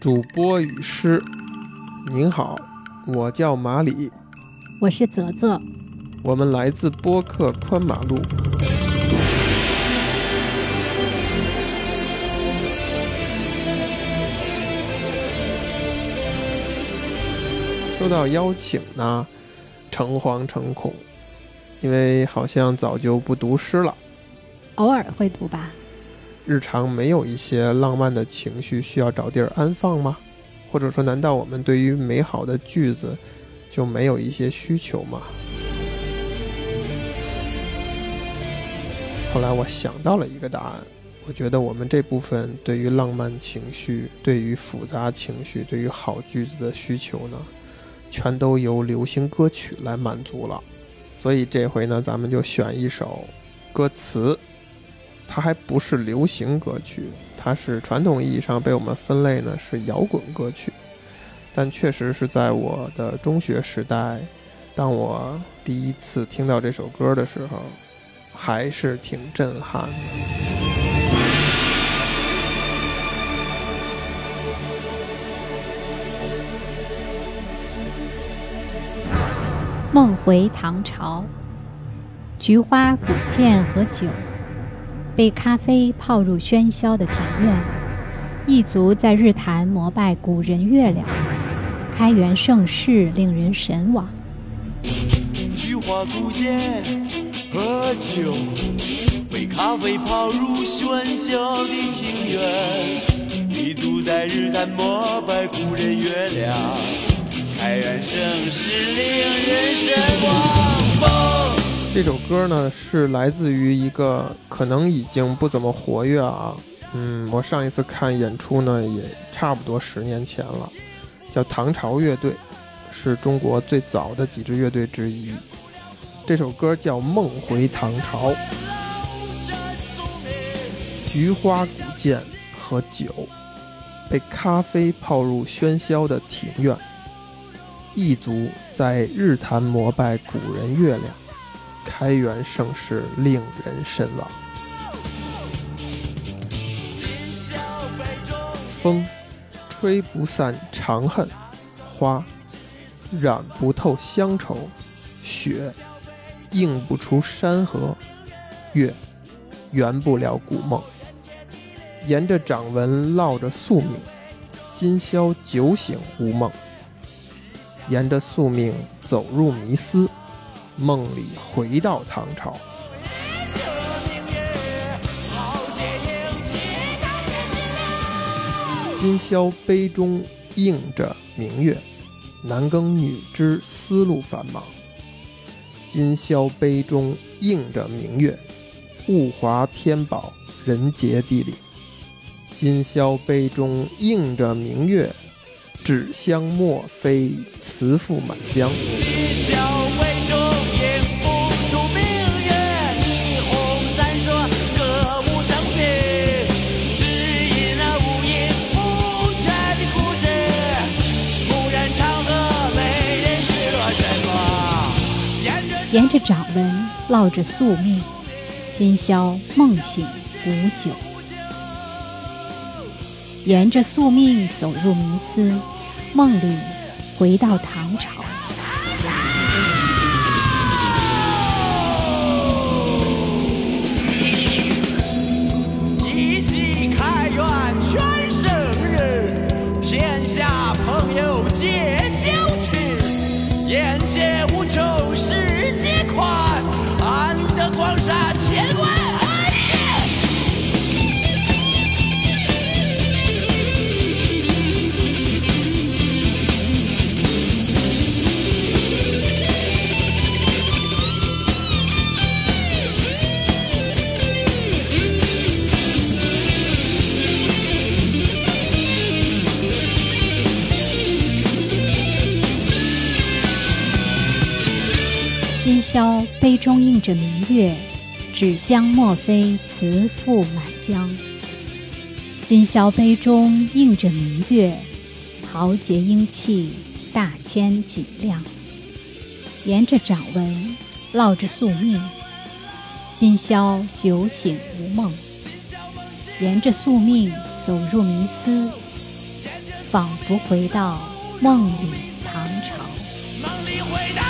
主播与诗，您好，我叫马里，我是泽泽，我们来自播客宽马路。收到邀请呢，诚惶诚恐，因为好像早就不读诗了，偶尔会读吧。日常没有一些浪漫的情绪需要找地儿安放吗？或者说，难道我们对于美好的句子就没有一些需求吗？后来我想到了一个答案，我觉得我们这部分对于浪漫情绪、对于复杂情绪、对于好句子的需求呢，全都由流行歌曲来满足了。所以这回呢，咱们就选一首歌词。它还不是流行歌曲，它是传统意义上被我们分类呢是摇滚歌曲，但确实是在我的中学时代，当我第一次听到这首歌的时候，还是挺震撼的。梦回唐朝，菊花古剑和酒。被咖啡泡入喧嚣的庭院，一族在日坛膜拜古人月亮，开元盛世令人神往。菊花古剑喝酒，被咖啡泡入喧嚣的庭院，一族在日坛膜拜古人月亮，开元盛世令人神往。这首歌呢是来自于一个可能已经不怎么活跃啊，嗯，我上一次看演出呢也差不多十年前了，叫唐朝乐队，是中国最早的几支乐队之一。这首歌叫《梦回唐朝》，菊花古剑和酒，被咖啡泡入喧嚣的庭院，异族在日坛膜拜古人月亮。开元盛世令人神往。风，吹不散长恨；花，染不透乡愁；雪，映不出山河；月，圆不了古梦。沿着掌纹烙着宿命，今宵酒醒无梦。沿着宿命走入迷思。梦里回到唐朝，今宵杯中映着明月，男耕女织思路繁忙。今宵杯中映着明月，物华天宝人杰地灵。今宵杯中映着明月，纸香墨飞词赋满江。沿着掌纹烙着宿命，今宵梦醒无酒。沿着宿命走入迷思，梦里回到唐朝。今宵杯中映着明月，纸香墨飞词赋满江。今宵杯中映着明月，豪杰英气大千锦亮。沿着掌纹烙着宿命，今宵酒醒无梦。沿着宿命走入迷思，仿佛回到梦里唐朝。梦里回到。